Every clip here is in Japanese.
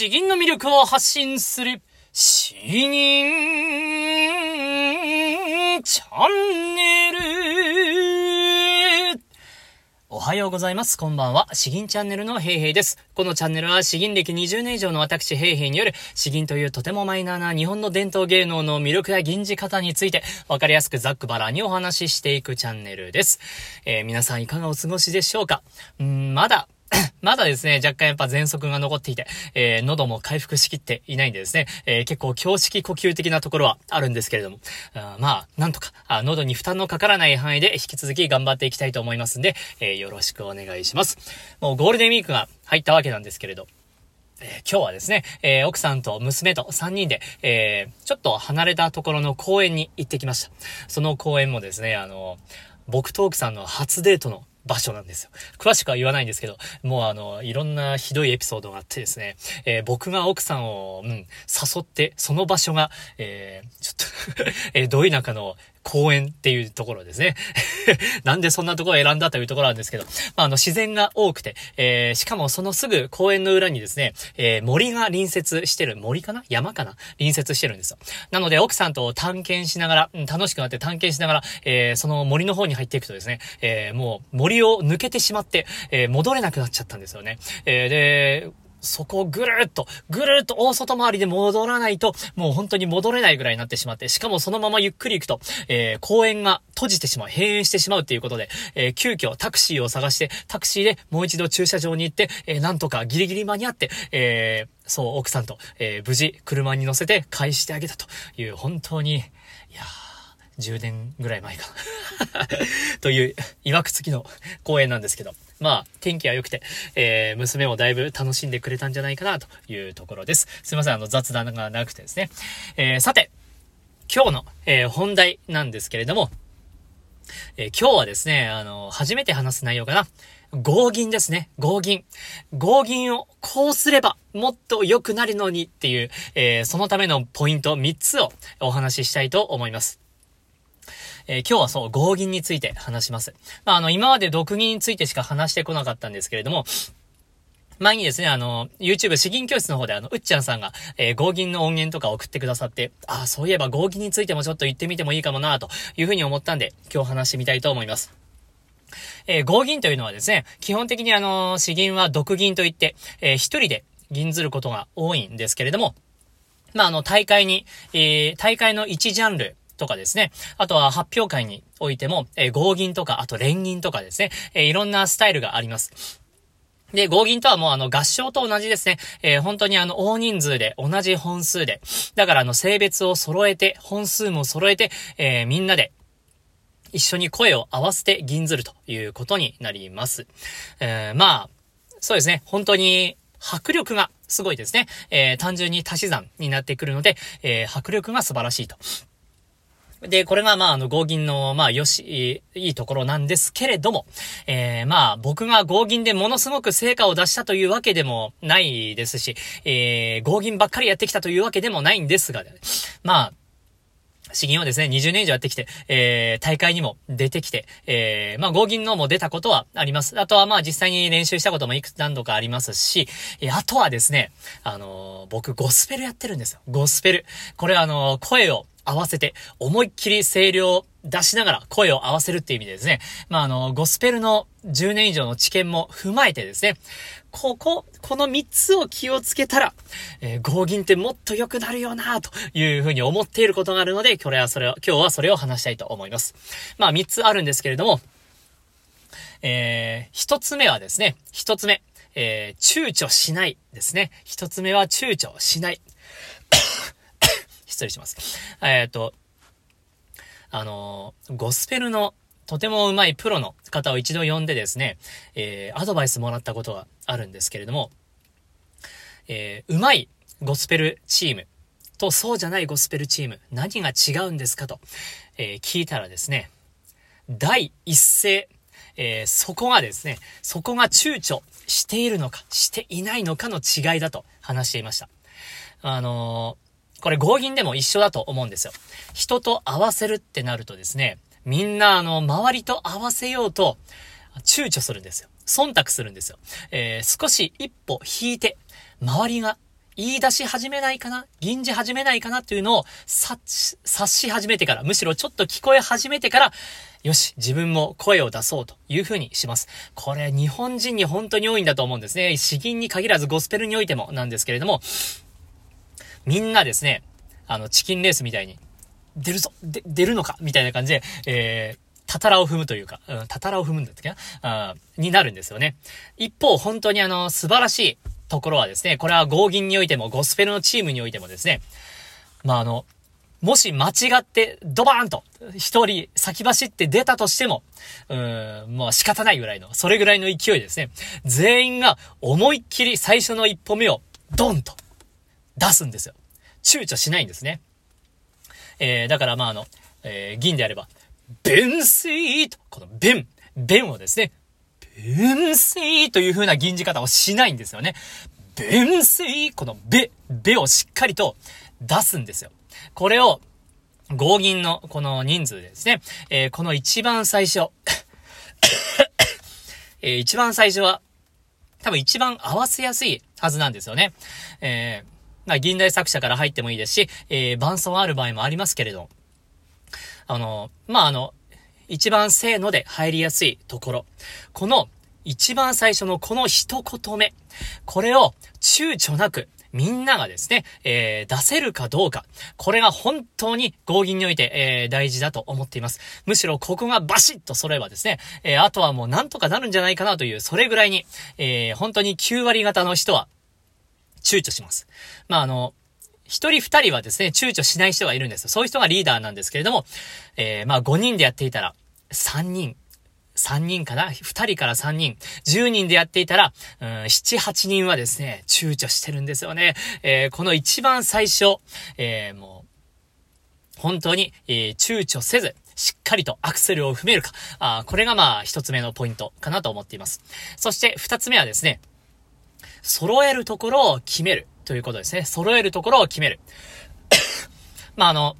詩吟の魅力を発信する、詩吟チャンネル。おはようございます。こんばんは。詩吟チャンネルのヘイヘイです。このチャンネルは詩吟歴20年以上の私ヘイヘイによる詩吟というとてもマイナーな日本の伝統芸能の魅力や吟じ方についてわかりやすくざっくばらにお話ししていくチャンネルです。えー、皆さんいかがお過ごしでしょうか？んまだ まだですね、若干やっぱ喘息が残っていて、えー、喉も回復しきっていないんでですね、えー、結構強式呼吸的なところはあるんですけれども、あまあ、なんとかあ、喉に負担のかからない範囲で引き続き頑張っていきたいと思いますんで、えー、よろしくお願いします。もうゴールデンウィークが入ったわけなんですけれど、えー、今日はですね、えー、奥さんと娘と3人で、えー、ちょっと離れたところの公園に行ってきました。その公園もですね、あの、僕と奥さんの初デートの場所なんですよ。詳しくは言わないんですけど、もうあの、いろんなひどいエピソードがあってですね、えー、僕が奥さんを、うん、誘って、その場所が、えー、ちょっと えー、どい中の公園っていうところですね。なんでそんなところを選んだというところなんですけど、まあ、あの、自然が多くて、えー、しかもそのすぐ公園の裏にですね、えー、森が隣接してる、森かな？山かな？隣接してるんですよ。なので、奥さんと探検しながら、うん、楽しくなって探検しながら、えー、その森の方に入っていくとですね、えー、もう森を抜けてしまって、えー、戻れなくなっちゃったんですよね。えー、で、そこをぐるっと、ぐるっと大外回りで戻らないと、もう本当に戻れないぐらいになってしまって、しかもそのままゆっくり行くと、えー、公園が閉じてしまう、閉園してしまうっていうことで、えー、急遽タクシーを探して、タクシーでもう一度駐車場に行って、えー、なんとかギリギリ間に合って、えー、そう、奥さんと、えー、無事車に乗せて返してあげたという、本当に、いやー、10年ぐらい前かな という、曰くつきの公園なんですけど。まあ、天気は良くて、えー、娘もだいぶ楽しんでくれたんじゃないかなというところです。すいません、あの、雑談がなくてですね。えー、さて、今日の、えー、本題なんですけれども、えー、今日はですね、あの、初めて話す内容かな。合銀ですね。合銀。合銀をこうすればもっと良くなるのにっていう、えー、そのためのポイント3つをお話ししたいと思います。えー、今日はそう、合銀について話します。まあ、あの、今まで毒銀についてしか話してこなかったんですけれども、前にですね、あの、YouTube 詩吟教室の方であの、うっちゃんさんが、えー、合銀の音源とか送ってくださって、ああ、そういえば合銀についてもちょっと言ってみてもいいかもなというふうに思ったんで、今日話してみたいと思います。えー、合銀というのはですね、基本的にあの、詩吟は毒銀といって、えー、一人で銀ずることが多いんですけれども、まあ、あの、大会に、えー、大会の1ジャンル、とかですね。あとは発表会においても、えー、合銀とか、あと連銀とかですね。えー、いろんなスタイルがあります。で、合銀とはもうあの合唱と同じですね。えー、本当にあの大人数で同じ本数で。だからあの性別を揃えて、本数も揃えて、えー、みんなで一緒に声を合わせて銀ずるということになります。えー、まあ、そうですね。本当に迫力がすごいですね。えー、単純に足し算になってくるので、えー、迫力が素晴らしいと。で、これがまあ、あの、合銀の、まあ、よし、いいところなんですけれども、えー、まあ、僕が合銀でものすごく成果を出したというわけでもないですし、えー、合銀ばっかりやってきたというわけでもないんですが、まあ、詩吟をですね、20年以上やってきて、えー、大会にも出てきて、えー、まあ、合銀のも出たことはあります。あとはまあ、実際に練習したこともいくつ何度かありますし、えあとはですね、あのー、僕、ゴスペルやってるんですよ。ゴスペル。これあのー、声を合わせて、思いっきり声量出しながら声を合わせるっていう意味でですね、まあ、あの、ゴスペルの10年以上の知見も踏まえてですね、ここ、この3つを気をつけたら、えー、合銀ってもっと良くなるよなというふうに思っていることがあるので、これはそれを、今日はそれを話したいと思います。まあ、3つあるんですけれども、えー、1つ目はですね、1つ目、えー、躊躇しないですね。1つ目は躊躇しない。失礼します。えっ、ー、と、あの、ゴスペルのとても上手いプロの方を一度呼んでですね、えー、アドバイスもらったことがあるんですけれども、えー、上手いゴスペルチームとそうじゃないゴスペルチーム、何が違うんですかと、えー、聞いたらですね、第一声、えー、そこがですね、そこが躊躇しているのか、していないのかの違いだと話していました。あのこれ合銀でも一緒だと思うんですよ。人と合わせるってなるとですね、みんなあの、周りと合わせようと、躊躇するんですよ。忖度するんですよ。えー、少し一歩引いて、周りが言い出し始めないかな？銀じ始めないかなというのを察し、察し始めてから、むしろちょっと聞こえ始めてから、よし、自分も声を出そうというふうにします。これ、日本人に本当に多いんだと思うんですね。詩吟に限らずゴスペルにおいてもなんですけれども、みんなですね、あの、チキンレースみたいに、出るぞで、出るのかみたいな感じで、えー、たたらを踏むというか、うん、たたらを踏むんだったっけな？あになるんですよね。一方、本当にあの、素晴らしいところはですね、これは合銀においても、ゴスペルのチームにおいてもですね、まあ、あの、もし間違ってドバーンと一人先走って出たとしても、うーん、もう仕方ないぐらいの、それぐらいの勢いですね。全員が思いっきり最初の一歩目をドンと出すんですよ。躊躇しないんですね。えー、だからまああの、えー、銀であれば、弁水と、この弁、弁をですね、弁水という風な銀じ方をしないんですよね。弁水、このべ、べをしっかりと出すんですよ。これを、合銀のこの人数ですね、えー、この一番最初、えー、一番最初は、多分一番合わせやすいはずなんですよね。えー、まあ、銀代作者から入ってもいいですし、えー、伴奏ある場合もありますけれど、あの、まあ、あの、一番せーので入りやすいところ。この一番最初のこの一言目。これを躊躇なくみんながですね、えー、出せるかどうか。これが本当に合銀において、えー、大事だと思っています。むしろここがバシッと揃えばですね、えー、あとはもうなんとかなるんじゃないかなという、それぐらいに、えー、本当に9割方の人は躊躇します。まあ、あの、一人二人はですね、躊躇しない人がいるんですよそういう人がリーダーなんですけれども、えー、まあ5人でやっていたら、3人、3人かな ?2 人から3人。10人でやっていたら、うん、7、8人はですね、躊躇してるんですよね。えー、この一番最初、えー、もう、本当に、えー、躊躇せず、しっかりとアクセルを踏めるか。あこれがまあ、一つ目のポイントかなと思っています。そして、二つ目はですね、揃えるところを決める。ということですね。揃えるところを決める。まあ、あの、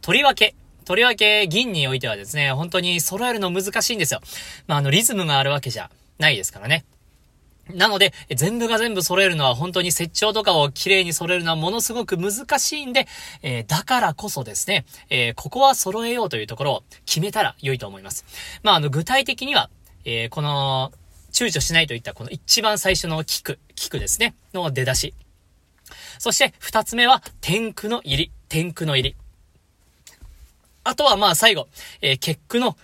とりわけ、とりわけ銀においてはですね、本当に揃えるの難しいんですよ。まあ、あの、リズムがあるわけじゃないですからね。なので、全部が全部揃えるのは本当に接長とかを綺麗に揃えるのはものすごく難しいんで、えー、だからこそですね、えー、ここは揃えようというところを決めたら良いと思います。まあ、あの、具体的には、えー、この、躊躇しないといったこの一番最初の聞く、聞くですね、の出だし。そして二つ目は天空の入り、天空の入り。あとはまあ最後、えー、結句の、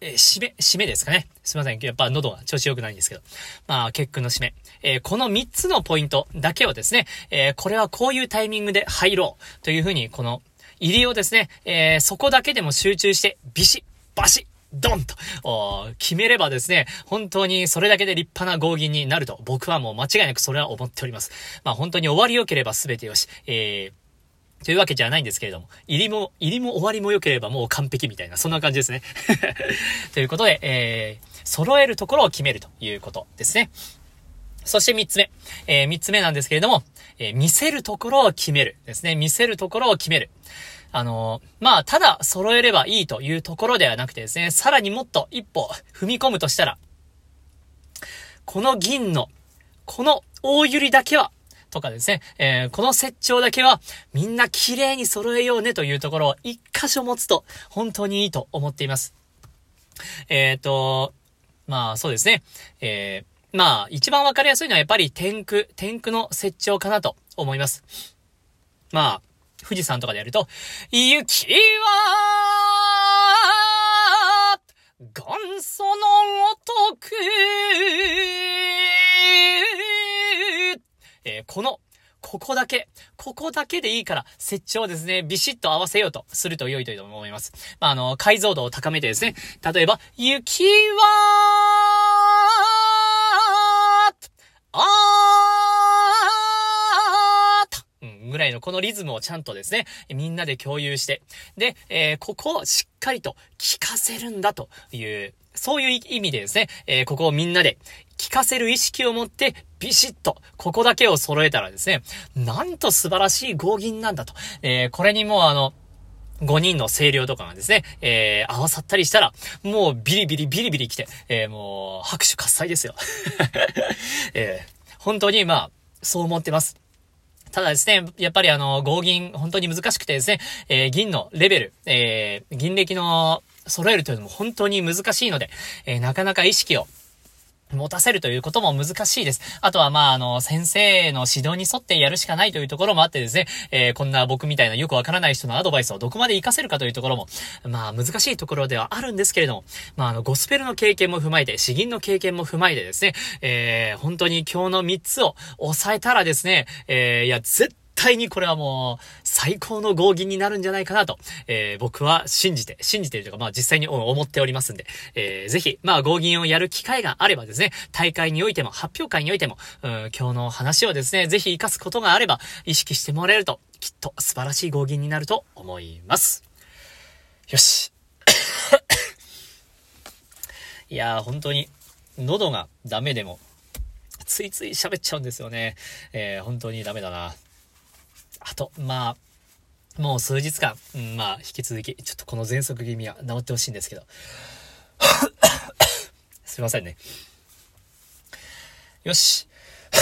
えー、締め、締めですかね。すいません。やっぱ喉が調子良くないんですけど。まあ、結句の締め。えー、この三つのポイントだけをですね、えー、これはこういうタイミングで入ろうというふうに、この入りをですね、えー、そこだけでも集中して、ビシッ、バシッ、ドンと決めればですね、本当にそれだけで立派な合銀になると、僕はもう間違いなくそれは思っております。まあ本当に終わり良ければ全てよし、えー、というわけじゃないんですけれども、入りも、入りも終わりも良ければもう完璧みたいな、そんな感じですね。ということで、えー、揃えるところを決めるということですね。そして三つ目。えー、三つ目なんですけれども、えー、見せるところを決めるですね。見せるところを決める。あの、まあ、ただ揃えればいいというところではなくてですね、さらにもっと一歩踏み込むとしたら、この銀の、この大百合だけは、とかですね、えー、この接長だけはみんな綺麗に揃えようねというところを一箇所持つと本当にいいと思っています。えっ、ー、と、まあそうですね、えー、まあ一番わかりやすいのはやっぱり天空、天空の接長かなと思います。まあ、富士山とかでやると、雪は、元祖のごとく、えー、この、ここだけ、ここだけでいいから、設置をですね、ビシッと合わせようとすると良いと思います。まあ、あの、解像度を高めてですね、例えば、雪は、ぐらいのこのリズムをちゃんとですね、みんなで共有して、で、えー、ここをしっかりと聞かせるんだという、そういう意味でですね、えー、ここをみんなで聞かせる意識を持って、ビシッと、ここだけを揃えたらですね、なんと素晴らしい合銀なんだと。えー、これにもうあの、5人の声量とかがですね、えー、合わさったりしたら、もうビリビリビリビリ来て、えー、もう拍手喝采ですよ。えー、本当にまあ、そう思ってます。ただですね、やっぱりあの、合銀、本当に難しくてですね、えー、銀のレベル、えー、銀歴の揃えるというのも本当に難しいので、えー、なかなか意識を持たせるということも難しいです。あとは、まあ、あの、先生の指導に沿ってやるしかないというところもあってですね、えー、こんな僕みたいなよくわからない人のアドバイスをどこまで活かせるかというところも、まあ、難しいところではあるんですけれども、まあ、あの、ゴスペルの経験も踏まえて、詩吟の経験も踏まえてですね、えー、本当に今日の3つを抑えたらですね、えー、いや、絶対対にこれはもう、最高の合銀になるんじゃないかなと、えー、僕は信じて、信じているとか、まあ実際に思っておりますんで、えー、ぜひ、まあ合銀をやる機会があればですね、大会においても、発表会においても、うん、今日の話をですね、ぜひ活かすことがあれば、意識してもらえると、きっと素晴らしい合銀になると思います。よし。いやー、本当に、喉がダメでも、ついつい喋っちゃうんですよね。えー、本当にダメだな。あと、まあ、もう数日間、うん、まあ、引き続き、ちょっとこの喘息気味は治ってほしいんですけど。すいませんね。よし。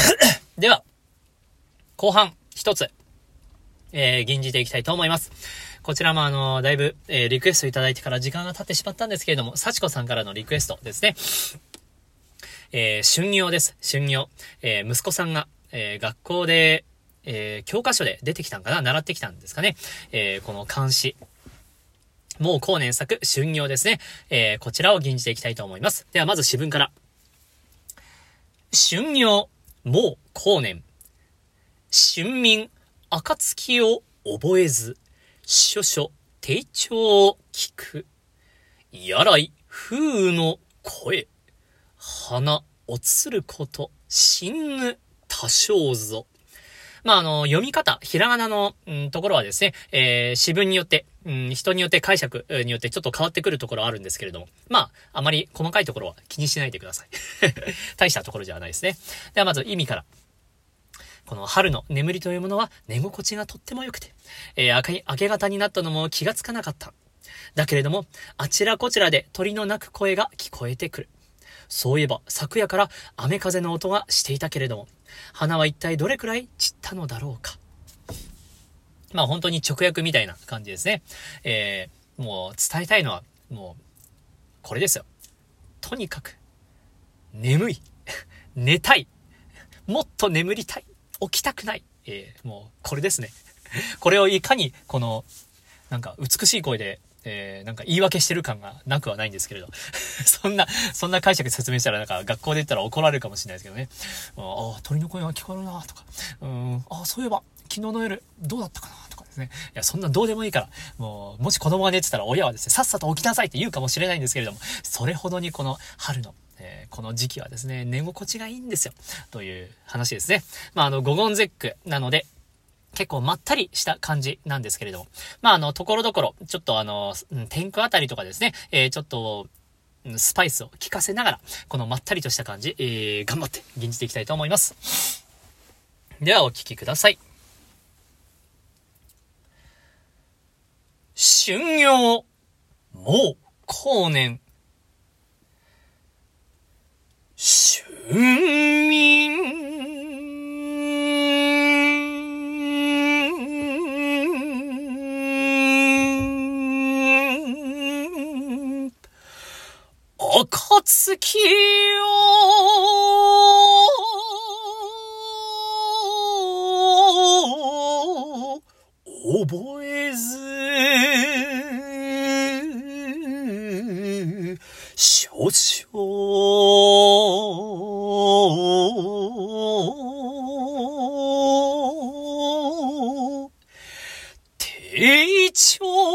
では、後半一つ、えー、吟じていきたいと思います。こちらもあの、だいぶ、えー、リクエストいただいてから時間が経ってしまったんですけれども、幸子さんからのリクエストですね。えー、春業です。春業。えー、息子さんが、えー、学校で、えー、教科書で出てきたんかな？習ってきたんですかね？えー、この漢詩。もう後年作、春行ですね。えー、こちらを吟じていきたいと思います。ではまず詩文から。春行、もう後年。春民、暁を覚えず、諸々、定調を聞く。やらい、風雨の声。花、おつること、死ぬ多少ぞ。まあ、あの、読み方、ひらがなの、うん、ところはですね、えー、詩文によって、うん、人によって解釈によってちょっと変わってくるところはあるんですけれども、まあ、あまり細かいところは気にしないでください。大したところじゃないですね。ではまず意味から。この春の眠りというものは寝心地がとっても良くて、えー、明明け方になったのも気がつかなかった。だけれども、あちらこちらで鳥の鳴く声が聞こえてくる。そういえば、昨夜から雨風の音がしていたけれども、花は一体どれくらい散ったのだろうか。まあ本当に直訳みたいな感じですね。えー、もう伝えたいのは、もう、これですよ。とにかく、眠い。寝たい。もっと眠りたい。起きたくない。えー、もう、これですね。これをいかに、この、なんか美しい声でえー、なんか言い訳してる感がなくはないんですけれど。そんな、そんな解釈説明したらなんか学校で言ったら怒られるかもしれないですけどね。ああ、鳥の声が聞こえるなとか。うん、あ、そういえば、昨日の夜、どうだったかなとかですね。いや、そんなどうでもいいから、もう、もし子供が寝てたら親はですね、さっさと起きなさいって言うかもしれないんですけれども、それほどにこの春の、えー、この時期はですね、寝心地がいいんですよ。という話ですね。まあ、あの、五言絶句なので、結構まったりした感じなんですけれども。まあ、あの、ところどころ、ちょっとあの、天空あたりとかですね、えー、ちょっと、スパイスを効かせながら、このまったりとした感じ、えー、頑張って吟じていきたいと思います。では、お聴きください。春行、もう、後年。春民、暁を覚えず。少々。定調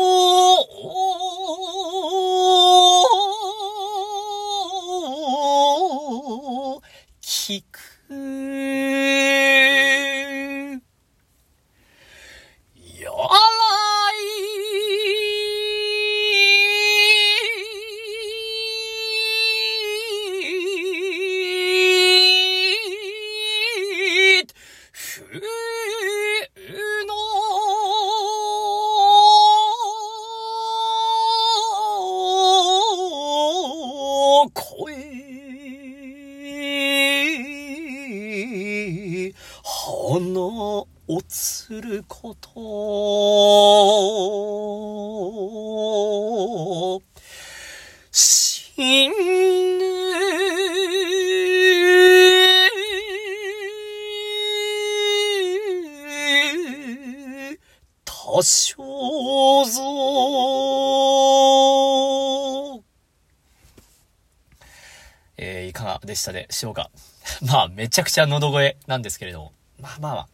多少ぞえー、いかがでしたでしょうか まあ、めちゃくちゃ喉声なんですけれども。まあまあまあ。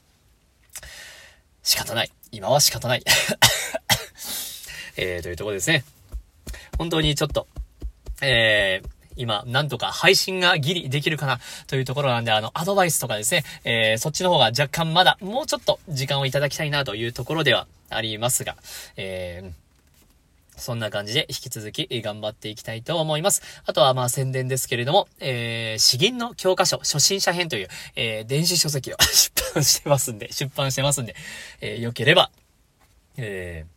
仕方ない。今は仕方ない。えー、というところですね。本当にちょっと、えー、今、なんとか配信がギリできるかなというところなんで、あの、アドバイスとかですね、えー、そっちの方が若干まだ、もうちょっと時間をいただきたいなというところではありますが、えー、そんな感じで引き続き頑張っていきたいと思います。あとはまあ宣伝ですけれども、えー、詩吟の教科書、初心者編という、えー、電子書籍を 出版してますんで、出版してますんで、えー、よければ、えー、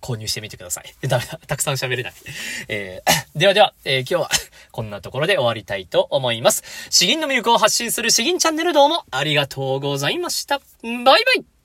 購入してみてください。ダメだ。たくさん喋れない。えー、ではでは、えー、今日は こんなところで終わりたいと思います。詩吟の魅力を発信する詩吟チャンネルどうもありがとうございました。バイバイ